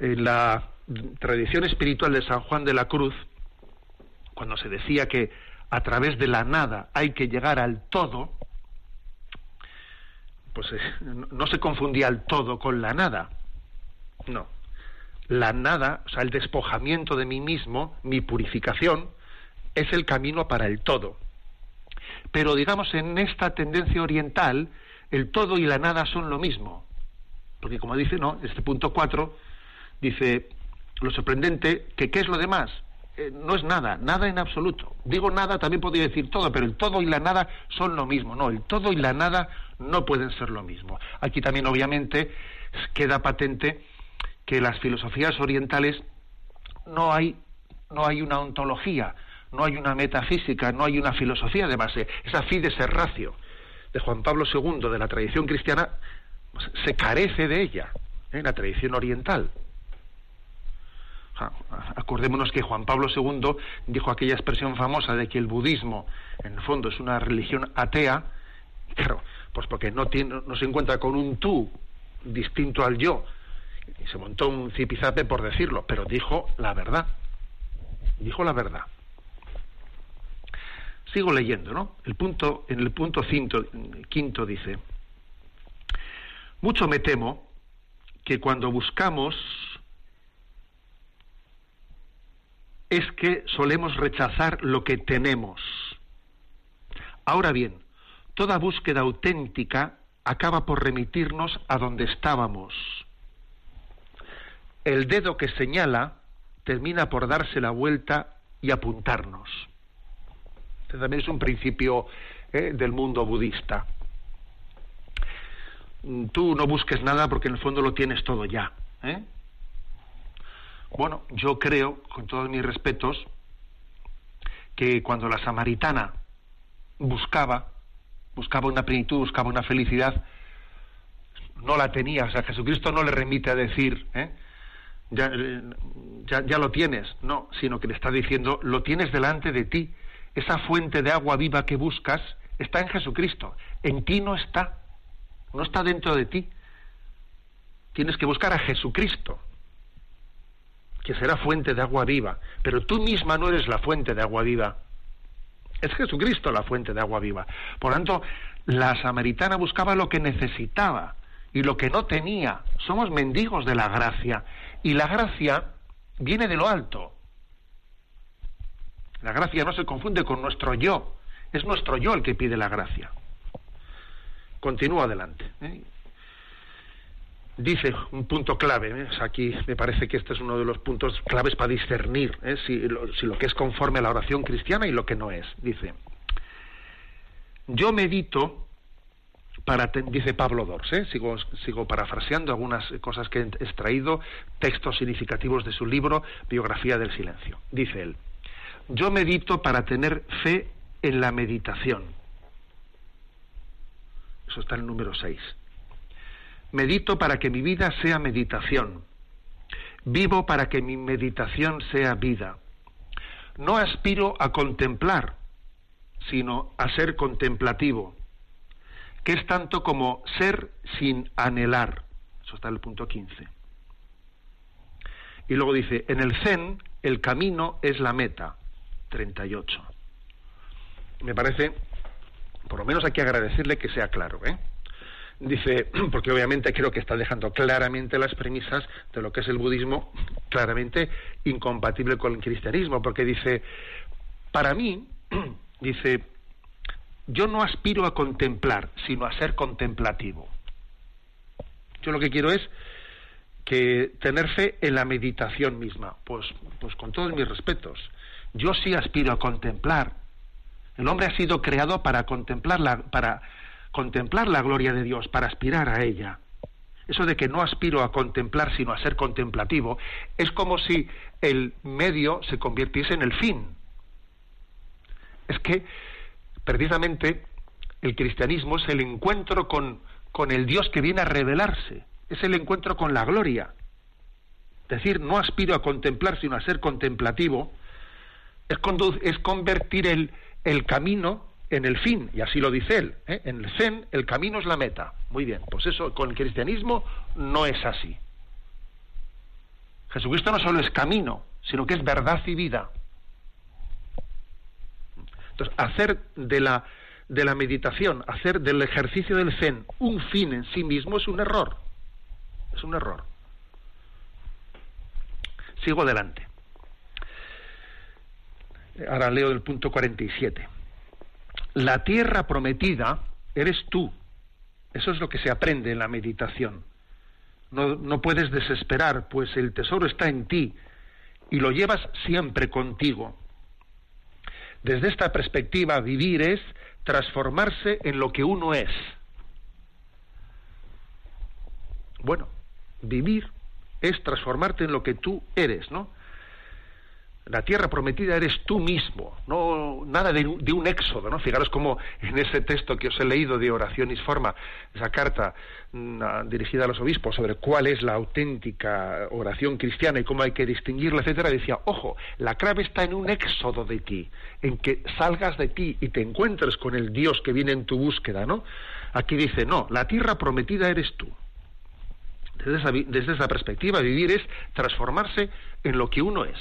Speaker 1: en la tradición espiritual de San Juan de la Cruz, cuando se decía que a través de la nada hay que llegar al todo, pues eh, no se confundía el todo con la nada. No. La nada, o sea, el despojamiento de mí mismo, mi purificación, es el camino para el todo. Pero digamos, en esta tendencia oriental, el todo y la nada son lo mismo. Porque como dice, no, este punto 4 dice, lo sorprendente, que ¿qué es lo demás? Eh, no es nada, nada en absoluto. Digo nada, también podría decir todo, pero el todo y la nada son lo mismo. No, el todo y la nada no pueden ser lo mismo. Aquí también, obviamente, queda patente que las filosofías orientales no hay, no hay una ontología, no hay una metafísica, no hay una filosofía de base. Esa fides ratio de Juan Pablo II, de la tradición cristiana, se carece de ella en ¿eh? la tradición oriental. Acordémonos que Juan Pablo II dijo aquella expresión famosa de que el budismo, en el fondo, es una religión atea, claro, pues porque no, se encuentra con un tú distinto al yo, y se montó un zipizape por decirlo, pero dijo la verdad. Dijo la verdad. Sigo leyendo, ¿no? El punto, en el punto quinto dice, mucho me temo que cuando buscamos es que solemos rechazar lo que tenemos. Ahora bien, toda búsqueda auténtica acaba por remitirnos a donde estábamos. El dedo que señala termina por darse la vuelta y apuntarnos. Este también es un principio eh, del mundo budista. Tú no busques nada porque en el fondo lo tienes todo ya. ¿eh? Bueno, yo creo, con todos mis respetos, que cuando la samaritana buscaba, buscaba una plenitud, buscaba una felicidad, no la tenía. O sea, Jesucristo no le remite a decir, ¿eh? ya, ya, ya lo tienes, no, sino que le está diciendo, lo tienes delante de ti. Esa fuente de agua viva que buscas está en Jesucristo, en ti no está no está dentro de ti. Tienes que buscar a Jesucristo, que será fuente de agua viva, pero tú misma no eres la fuente de agua viva. Es Jesucristo la fuente de agua viva. Por tanto, la samaritana buscaba lo que necesitaba y lo que no tenía. Somos mendigos de la gracia y la gracia viene de lo alto. La gracia no se confunde con nuestro yo, es nuestro yo el que pide la gracia. Continúo adelante. ¿eh? Dice un punto clave, ¿eh? aquí me parece que este es uno de los puntos claves para discernir ¿eh? si, lo, si lo que es conforme a la oración cristiana y lo que no es. Dice, yo medito para, dice Pablo Dors, ¿eh? sigo, sigo parafraseando algunas cosas que he extraído, textos significativos de su libro Biografía del Silencio. Dice él, yo medito para tener fe en la meditación. Eso está en el número 6. Medito para que mi vida sea meditación. Vivo para que mi meditación sea vida. No aspiro a contemplar, sino a ser contemplativo que es tanto como ser sin anhelar. Eso está en el punto 15. Y luego dice, en el Zen el camino es la meta. 38. Me parece, por lo menos hay que agradecerle que sea claro, ¿eh? Dice, porque obviamente creo que está dejando claramente las premisas de lo que es el budismo, claramente incompatible con el cristianismo, porque dice, para mí, dice, yo no aspiro a contemplar, sino a ser contemplativo. Yo lo que quiero es que tener fe en la meditación misma. Pues, pues con todos mis respetos. Yo sí aspiro a contemplar. El hombre ha sido creado para contemplar la, para contemplar la gloria de Dios, para aspirar a ella. Eso de que no aspiro a contemplar, sino a ser contemplativo, es como si el medio se convirtiese en el fin. Es que precisamente el cristianismo es el encuentro con, con el Dios que viene a revelarse, es el encuentro con la gloria. Decir, no aspiro a contemplar, sino a ser contemplativo, es, es convertir el, el, camino en el fin, y así lo dice él. ¿eh? En el Zen, el camino es la meta. Muy bien, pues eso con el cristianismo no es así. Jesucristo no solo es camino, sino que es verdad y vida. Entonces, hacer de la, de la meditación, hacer del ejercicio del zen un fin en sí mismo es un error. Es un error. Sigo adelante. Ahora leo del punto 47. La tierra prometida eres tú. Eso es lo que se aprende en la meditación. No, no puedes desesperar, pues el tesoro está en ti y lo llevas siempre contigo. Desde esta perspectiva, vivir es transformarse en lo que uno es. Bueno, vivir es transformarte en lo que tú eres, ¿no? La tierra prometida eres tú mismo, no nada de, un éxodo, ¿no? Fijaros como en ese texto que os he leído de Oraciones Forma, esa carta mm, dirigida a los obispos sobre cuál es la auténtica oración cristiana y cómo hay que distinguirla, etcétera, decía, ojo, la clave está en un éxodo de ti, en que salgas de ti y te encuentres con el Dios que viene en tu búsqueda, ¿no? Aquí dice, no, la tierra prometida eres tú. Desde esa perspectiva, vivir es transformarse en lo que uno es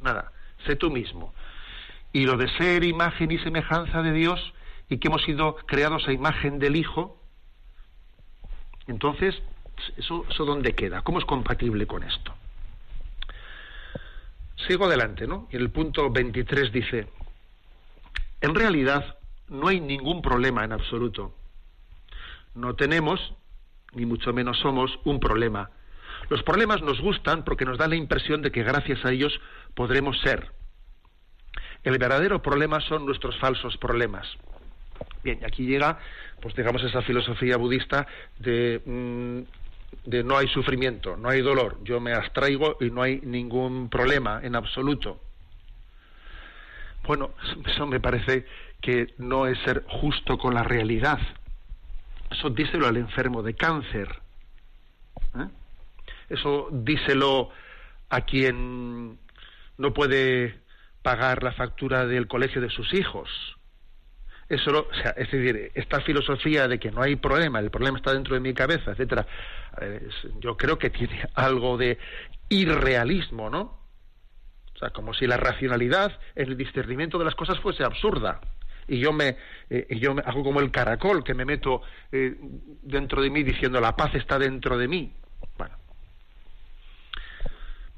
Speaker 1: nada, sé tú mismo. Y lo de ser imagen y semejanza de Dios y que hemos sido creados a imagen del Hijo, entonces, ¿eso, eso dónde queda? ¿Cómo es compatible con esto? Sigo adelante, ¿no? Y el punto 23 dice, en realidad no hay ningún problema en absoluto. No tenemos, ni mucho menos somos, un problema. Los problemas nos gustan porque nos da la impresión de que gracias a ellos podremos ser. El verdadero problema son nuestros falsos problemas. Bien, aquí llega, pues digamos, esa filosofía budista de, mm, de no hay sufrimiento, no hay dolor, yo me abstraigo y no hay ningún problema en absoluto. Bueno, eso me parece que no es ser justo con la realidad. Eso díselo al enfermo de cáncer. ¿eh? Eso díselo a quien no puede pagar la factura del colegio de sus hijos. Eso, es decir, esta filosofía de que no hay problema, el problema está dentro de mi cabeza, etcétera, yo creo que tiene algo de irrealismo, ¿no? O sea, como si la racionalidad el discernimiento de las cosas fuese absurda. Y yo me, eh, yo me hago como el caracol que me meto eh, dentro de mí diciendo la paz está dentro de mí. Bueno.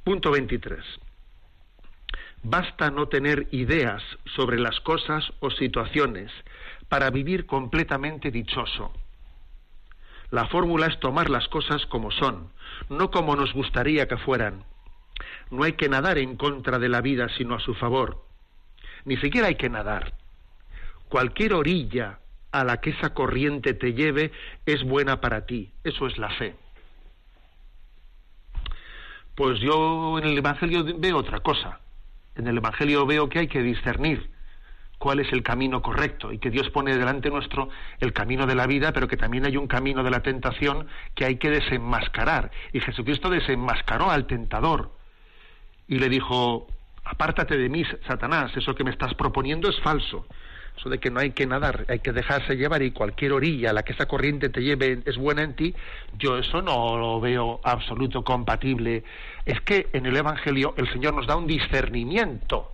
Speaker 1: Punto 23. Basta no tener ideas sobre las cosas o situaciones para vivir completamente dichoso. La fórmula es tomar las cosas como son, no como nos gustaría que fueran. No hay que nadar en contra de la vida, sino a su favor. Ni siquiera hay que nadar. Cualquier orilla a la que esa corriente te lleve es buena para ti. Eso es la fe. Pues yo en el Evangelio veo otra cosa. En el Evangelio veo que hay que discernir cuál es el camino correcto y que Dios pone delante nuestro el camino de la vida, pero que también hay un camino de la tentación que hay que desenmascarar. Y Jesucristo desenmascaró al tentador y le dijo, apártate de mí, Satanás, eso que me estás proponiendo es falso. Eso de que no hay que nadar, hay que dejarse llevar y cualquier orilla a la que esa corriente te lleve es buena en ti, yo eso no lo veo absoluto compatible. Es que en el Evangelio el Señor nos da un discernimiento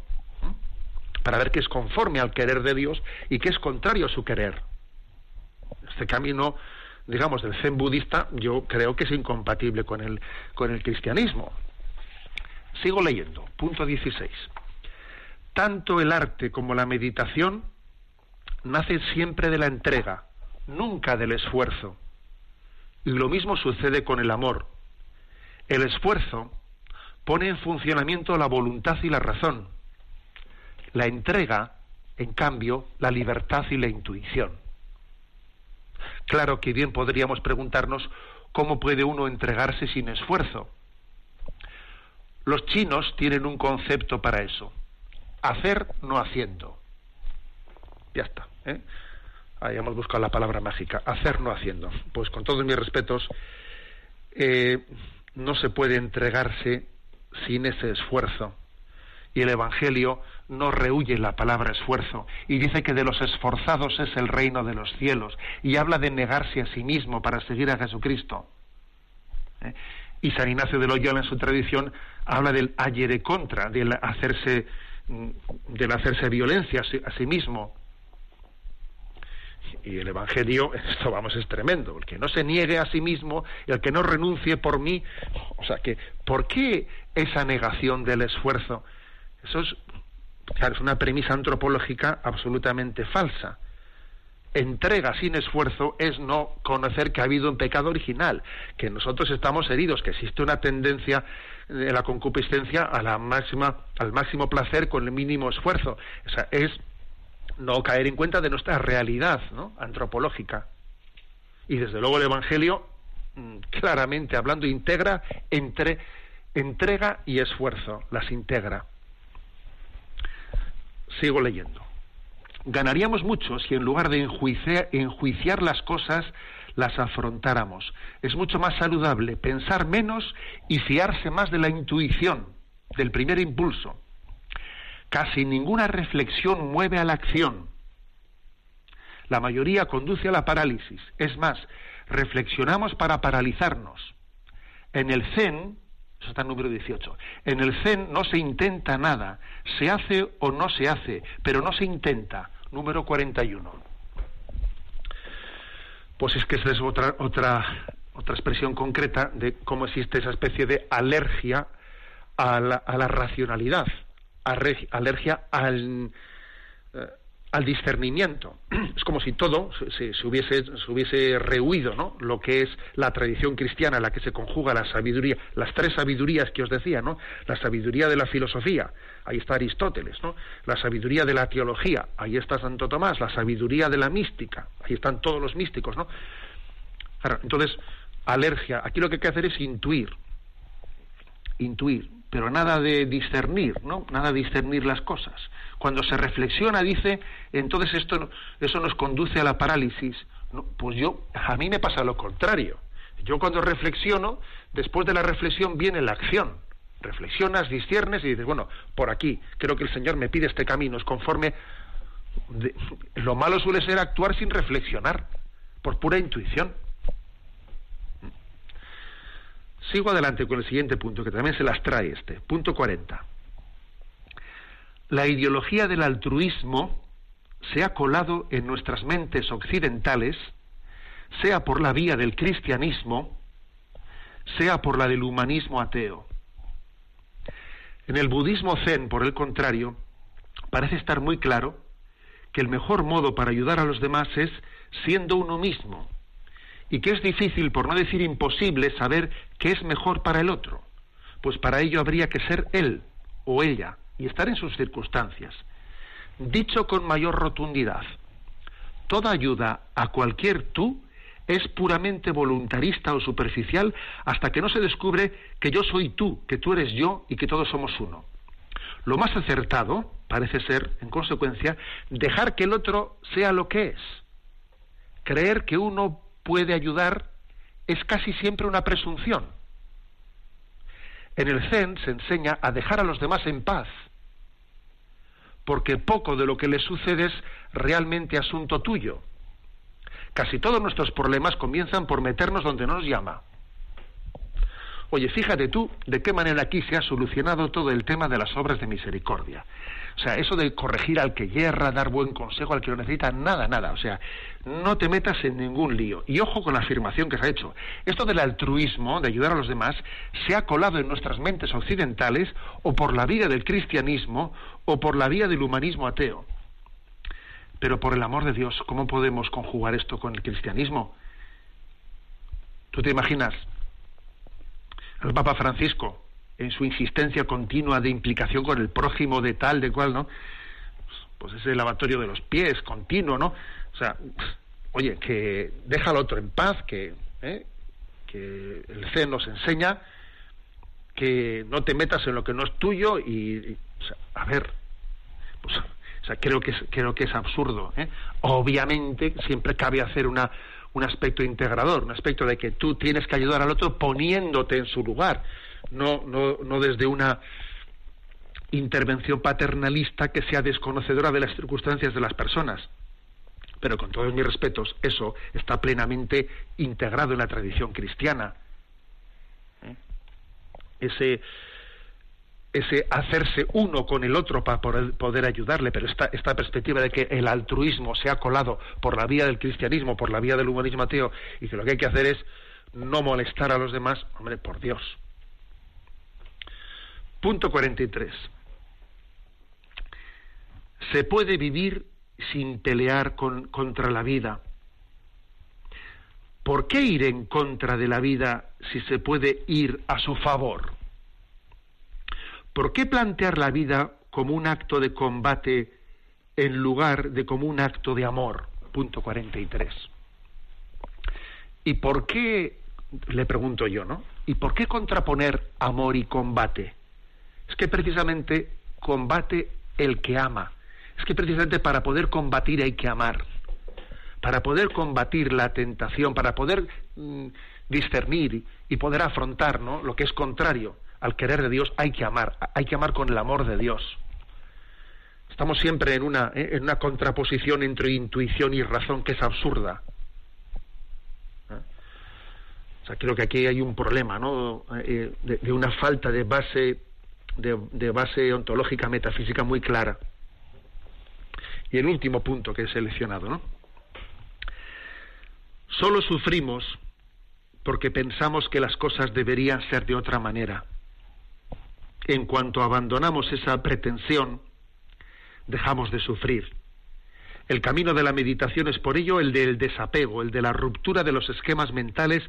Speaker 1: para ver qué es conforme al querer de Dios y qué es contrario a su querer. Este camino, digamos, del zen budista, yo creo que es incompatible con el, con el cristianismo. Sigo leyendo, punto 16. Tanto el arte como la meditación nacen siempre de la entrega, nunca del esfuerzo. Y lo mismo sucede con el amor. El esfuerzo pone en funcionamiento la voluntad y la razón, la entrega, en cambio, la libertad y la intuición. Claro que bien podríamos preguntarnos cómo puede uno entregarse sin esfuerzo. Los chinos tienen un concepto para eso. Hacer no haciendo. Ya está. ¿Eh? Hemos buscado la palabra mágica. Hacer no haciendo. Pues con todos mis respetos, eh, no se puede entregarse sin ese esfuerzo. Y el Evangelio no rehuye la palabra esfuerzo y dice que de los esforzados es el reino de los cielos y habla de negarse a sí mismo para seguir a Jesucristo. ¿Eh? Y San Ignacio de Loyola en su tradición habla del de contra, del hacerse, mm, del hacerse violencia a sí mismo. Y el Evangelio, esto vamos, es tremendo. El que no se niegue a sí mismo el que no renuncie por mí. O sea que, ¿por qué esa negación del esfuerzo? Eso es es una premisa antropológica absolutamente falsa. Entrega sin esfuerzo es no conocer que ha habido un pecado original, que nosotros estamos heridos, que existe una tendencia de la concupiscencia a la máxima, al máximo placer con el mínimo esfuerzo. O sea, es no caer en cuenta de nuestra realidad ¿no? antropológica. Y desde luego el Evangelio, mm, claramente hablando, integra entre entrega y esfuerzo, las integra. Sigo leyendo. Ganaríamos mucho si en lugar de enjuiciar, las cosas las afrontáramos. Es mucho más saludable pensar menos y fiarse más de la intuición, del primer impulso. Casi ninguna reflexión mueve a la acción. La mayoría conduce a la parálisis. Es más, reflexionamos para paralizarnos. En el Zen, eso está en número 18. En el Zen no se intenta nada, se hace o no se hace, pero no se intenta. Número 41. Pues es que esa es otra, otra, otra expresión concreta de cómo existe esa especie de alergia a la, a la racionalidad, alergia al, eh, discernimiento. Es como si todo se, hubiese, se hubiese rehuido, ¿no? Lo que es la tradición cristiana, la que se conjuga la sabiduría, las tres sabidurías que os decía, ¿no? La sabiduría de la filosofía, ahí está Aristóteles, ¿no? La sabiduría de la teología, ahí está Santo Tomás, la sabiduría de la mística, ahí están todos los místicos, ¿no? Entonces, alergia, aquí lo que hay que hacer es intuir, intuir, pero nada de discernir, ¿no? Nada de discernir las cosas. Cuando se reflexiona, dice, entonces esto, eso nos conduce a la parálisis. pues yo, a mí me pasa lo contrario. Yo cuando reflexiono, después de la reflexión viene la acción. Reflexionas, disciernes y dices, bueno, por aquí, creo que el Señor me pide este camino, es conforme... lo malo suele ser actuar sin reflexionar, por pura intuición. Sigo adelante con el siguiente punto, que también se las trae este. Punto 40. La ideología del altruismo se ha colado en nuestras mentes occidentales, sea por la vía del cristianismo, sea por la del humanismo ateo. En el budismo zen, por el contrario, parece estar muy claro que el mejor modo para ayudar a los demás es siendo uno mismo y que es difícil, por no decir imposible, saber qué es mejor para el otro. Pues para ello habría que ser él o ella y estar en sus circunstancias. Dicho con mayor rotundidad, toda ayuda a cualquier tú es puramente voluntarista o superficial hasta que no se descubre que yo soy tú, que tú eres yo y que todos somos uno. Lo más acertado parece ser, en consecuencia, dejar que el otro sea lo que es. Creer que uno puede ayudar es casi siempre una presunción. En el Zen se enseña a dejar a los demás en paz, porque poco de lo que les sucede es realmente asunto tuyo. Casi todos nuestros problemas comienzan por meternos donde nos llama. Oye, fíjate tú de qué manera aquí se ha solucionado todo el tema de las obras de misericordia. O sea, eso de corregir al que yerra, dar buen consejo al que lo necesita, nada, nada. O sea, no te metas en ningún lío. Y ojo con la afirmación que se ha hecho. Esto del altruismo, de ayudar a los demás, se ha colado en nuestras mentes occidentales o por la vía del cristianismo o por la vía del humanismo ateo. Pero por el amor de Dios, ¿cómo podemos conjugar esto con el cristianismo? ¿Tú te imaginas el Papa Francisco, en su insistencia continua de implicación con el prójimo de tal, de cual, ¿no? Pues ese lavatorio de los pies continuo, ¿no? O sea, oye, que deja al otro en paz, que, ¿eh? que el CEN nos enseña que no te metas en lo que no es tuyo y, a ver, pues, o sea, creo que es, creo que es absurdo. ¿eh? Obviamente siempre cabe hacer una un aspecto integrador, un aspecto de que tú tienes que ayudar al otro poniéndote en su lugar, no, no, no desde una intervención paternalista que sea desconocedora de las circunstancias de las personas. Pero con todos mis respetos, eso está plenamente integrado en la tradición cristiana. ¿Eh? Ese, ese hacerse uno con el otro para poder, ayudarle, pero esta, esta perspectiva de que el altruismo se ha colado por la vía del cristianismo, por la vía del humanismo ateo, y que lo que hay que hacer es no molestar a los demás, hombre, por Dios. Punto 43. Se puede vivir sin pelear contra la vida. ¿Por qué ir en contra de la vida si se puede ir a su favor? ¿Por qué plantear la vida como un acto de combate en lugar de como un acto de amor? Punto 43. ¿Y por qué, le pregunto yo, ¿no? ¿Y por qué contraponer amor y combate? Es que precisamente combate el que ama. Es que precisamente para poder combatir hay que amar. Para poder combatir la tentación, para poder mm, discernir y poder afrontar ¿no? lo que es contrario al querer de Dios hay que amar, hay que amar con el amor de Dios. Estamos siempre en una, ¿eh? en una contraposición entre intuición y razón que es absurda. ¿Eh? O sea, creo que aquí hay un problema, ¿no? Eh, de, una falta de base, de, base ontológica metafísica muy clara. Y el último punto que he seleccionado, ¿no? Solo sufrimos porque pensamos que las cosas deberían ser de otra manera en cuanto abandonamos esa pretensión, dejamos de sufrir. El camino de la meditación es por ello el del desapego, el de la ruptura de los esquemas mentales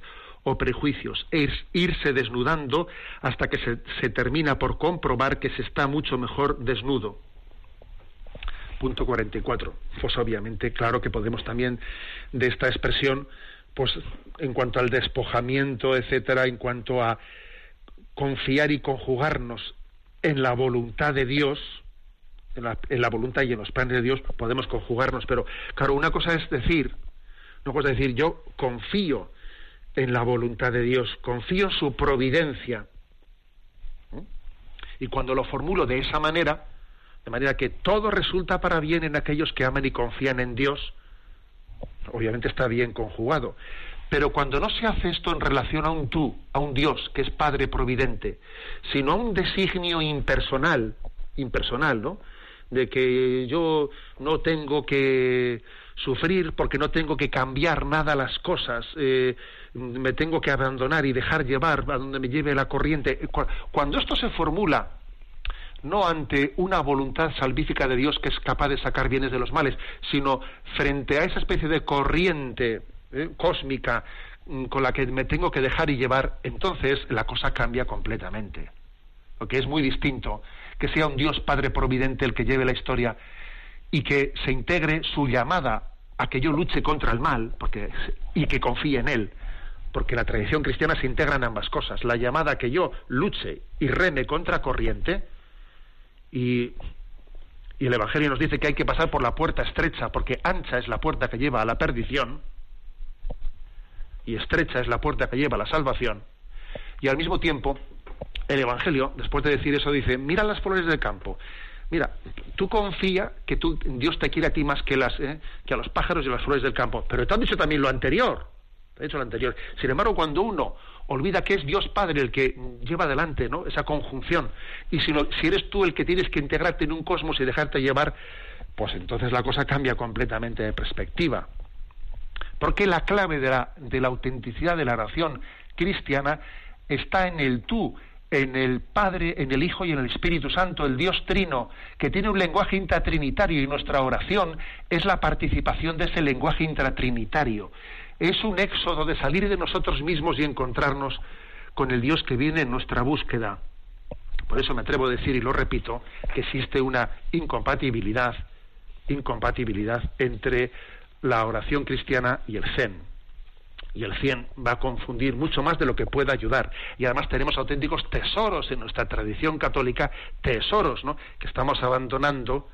Speaker 1: o prejuicios, es irse desnudando hasta que se, termina por comprobar que se está mucho mejor desnudo. Punto 44. Pues obviamente, claro que podemos también de esta expresión, pues en cuanto al despojamiento, etcétera, en cuanto a confiar y conjugarnos en la voluntad de Dios, en la, voluntad y en los planes de Dios, podemos conjugarnos. Pero, claro, una cosa es decir, una cosa es decir, yo confío en la voluntad de Dios, confío su providencia. Y cuando lo formulo de esa manera, de manera que todo resulta para bien en aquellos que aman y confían en Dios, obviamente está bien conjugado. Pero cuando no se hace esto en relación a un tú, a un Dios que es Padre Providente, sino a un designio impersonal, impersonal, ¿no? De que yo no tengo que sufrir porque no tengo que cambiar nada las cosas, eh, me tengo que abandonar y dejar llevar a donde me lleve la corriente. Cuando esto se formula no ante una voluntad salvífica de Dios que es capaz de sacar bienes de los males, sino frente a esa especie de corriente ¿eh? cósmica mm, con la que me tengo que dejar y llevar, entonces la cosa cambia completamente. Lo que es muy distinto que sea un Dios Padre Providente el que lleve la historia y que se integre su llamada a que yo luche contra el mal porque, y que confíe en Él. Porque la tradición cristiana se integra en ambas cosas. La llamada a que yo luche y reme contra corriente y, y el Evangelio nos dice que hay que pasar por la puerta estrecha porque ancha es la puerta que lleva a la perdición y estrecha es la puerta que lleva a la salvación. Y al mismo tiempo el Evangelio, después de decir eso, dice, mira las flores del campo. Mira, tú confía que tú, Dios te quiere a ti más que, las, eh, que a los pájaros y las flores del campo. Pero te han dicho también lo anterior. Han dicho lo anterior. Sin embargo, cuando uno olvida que es Dios Padre el que lleva adelante ¿no? esa conjunción, y si, si eres tú el que tienes que integrarte en un cosmos y dejarte llevar, pues entonces la cosa cambia completamente de perspectiva. Porque la clave de la, de la autenticidad de la oración cristiana está en el tú, en el Padre, en el Hijo y en el Espíritu Santo, el Dios Trino, que tiene un lenguaje intratrinitario y nuestra oración es la participación de ese lenguaje intratrinitario. Es un éxodo de salir de nosotros mismos y encontrarnos con el Dios que viene en nuestra búsqueda. Por eso me atrevo a decir, y lo repito, que existe una incompatibilidad, incompatibilidad entre la oración cristiana y el Zen y el 100 va a confundir mucho más de lo que pueda ayudar. Y además tenemos auténticos tesoros en nuestra tradición católica, tesoros, ¿no? Que estamos abandonando,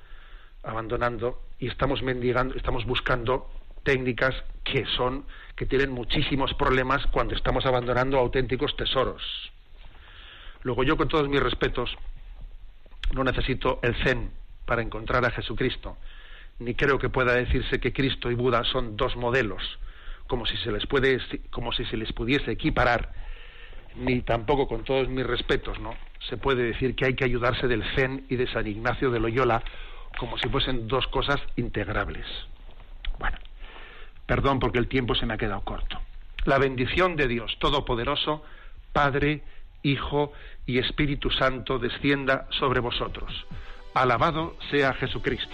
Speaker 1: abandonando y estamos mendigando, estamos buscando técnicas que son que tienen muchísimos problemas cuando estamos abandonando auténticos tesoros. Luego yo con todos mis respetos no necesito el zen para encontrar a Jesucristo, ni creo que pueda decirse que Cristo y Buda son dos modelos como si se les puede como si se les pudiese equiparar ni tampoco con todos mis respetos no se puede decir que hay que ayudarse del Zen y de San Ignacio de Loyola como si fuesen dos cosas integrables bueno perdón porque el tiempo se me ha quedado corto. La bendición de Dios todopoderoso Padre Hijo y Espíritu Santo descienda sobre vosotros. Alabado sea Jesucristo